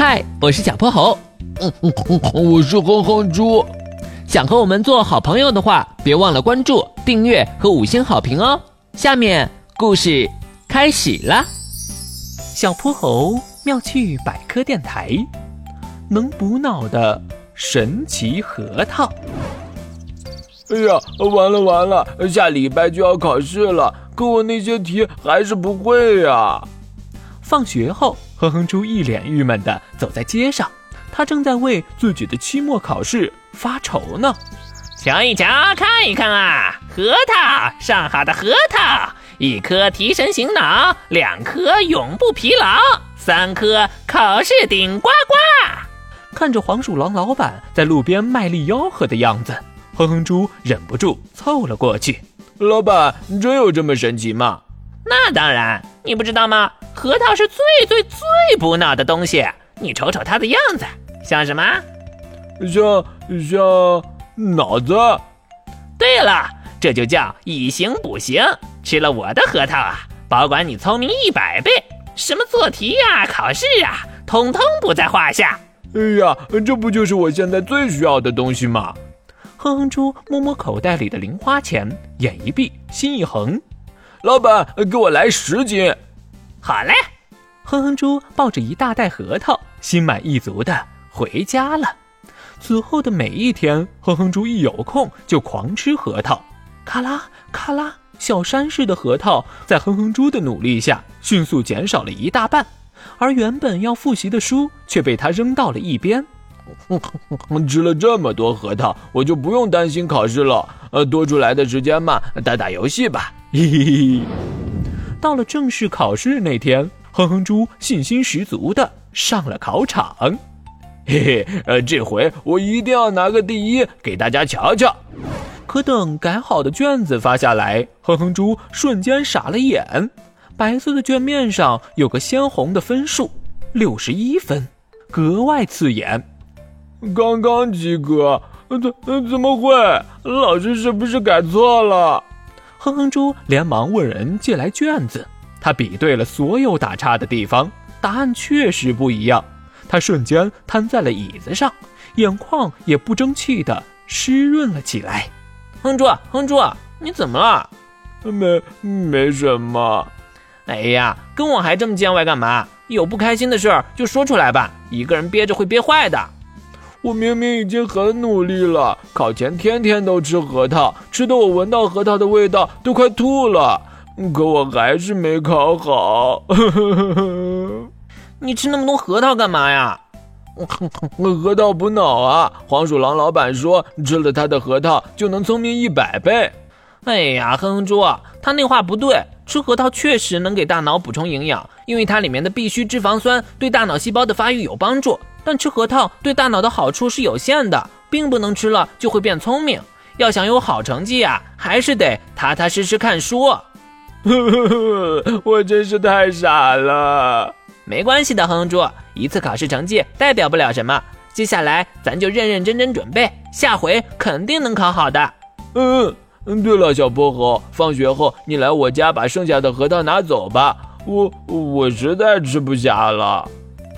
嗨，我是小泼猴。嗯嗯嗯，我是哼哼猪。想和我们做好朋友的话，别忘了关注、订阅和五星好评哦。下面故事开始啦。小泼猴妙趣百科电台，能补脑的神奇核桃。哎呀，完了完了，下礼拜就要考试了，可我那些题还是不会呀。放学后，哼哼猪一脸郁闷地走在街上，他正在为自己的期末考试发愁呢。瞧一瞧，看一看啊，核桃，上好的核桃，一颗提神醒脑，两颗永不疲劳，三颗考试顶呱呱。看着黄鼠狼老板在路边卖力吆喝的样子，哼哼猪忍不住凑了过去。老板，真有这么神奇吗？那当然，你不知道吗？核桃是最最最补脑的东西，你瞅瞅它的样子，像什么？像像脑子。对了，这就叫以形补形。吃了我的核桃啊，保管你聪明一百倍，什么做题呀、考试啊，通通不在话下。哎呀，这不就是我现在最需要的东西吗？哼哼猪摸摸口袋里的零花钱，眼一闭，心一横，老板，给我来十斤。好嘞，哼哼猪抱着一大袋核桃，心满意足的回家了。此后的每一天，哼哼猪一有空就狂吃核桃，咔啦咔啦，小山似的核桃在哼哼猪的努力下，迅速减少了一大半，而原本要复习的书却被他扔到了一边。吃了这么多核桃，我就不用担心考试了。呃，多出来的时间嘛，打打游戏吧。嘿嘿嘿。到了正式考试那天，哼哼猪信心十足的上了考场。嘿嘿，呃，这回我一定要拿个第一，给大家瞧瞧。可等改好的卷子发下来，哼哼猪瞬间傻了眼。白色的卷面上有个鲜红的分数，六十一分，格外刺眼。刚刚及格，怎怎么会？老师是不是改错了？哼哼猪连忙问人借来卷子，他比对了所有打叉的地方，答案确实不一样。他瞬间瘫在了椅子上，眼眶也不争气的湿润了起来。哼猪，哼猪，你怎么了？没，没什么。哎呀，跟我还这么见外干嘛？有不开心的事儿就说出来吧，一个人憋着会憋坏的。我明明已经很努力了，考前天天都吃核桃，吃的我闻到核桃的味道都快吐了，可我还是没考好。你吃那么多核桃干嘛呀？核桃补脑啊！黄鼠狼老板说，吃了他的核桃就能聪明一百倍。哎呀，哼哼猪，他那话不对，吃核桃确实能给大脑补充营养，因为它里面的必需脂肪酸对大脑细胞的发育有帮助。但吃核桃对大脑的好处是有限的，并不能吃了就会变聪明。要想有好成绩呀，还是得踏踏实实看书。我真是太傻了。没关系的，哼哼猪，一次考试成绩代表不了什么。接下来咱就认认真真准备，下回肯定能考好的。嗯嗯，对了，小泼猴，放学后你来我家把剩下的核桃拿走吧，我我实在吃不下了。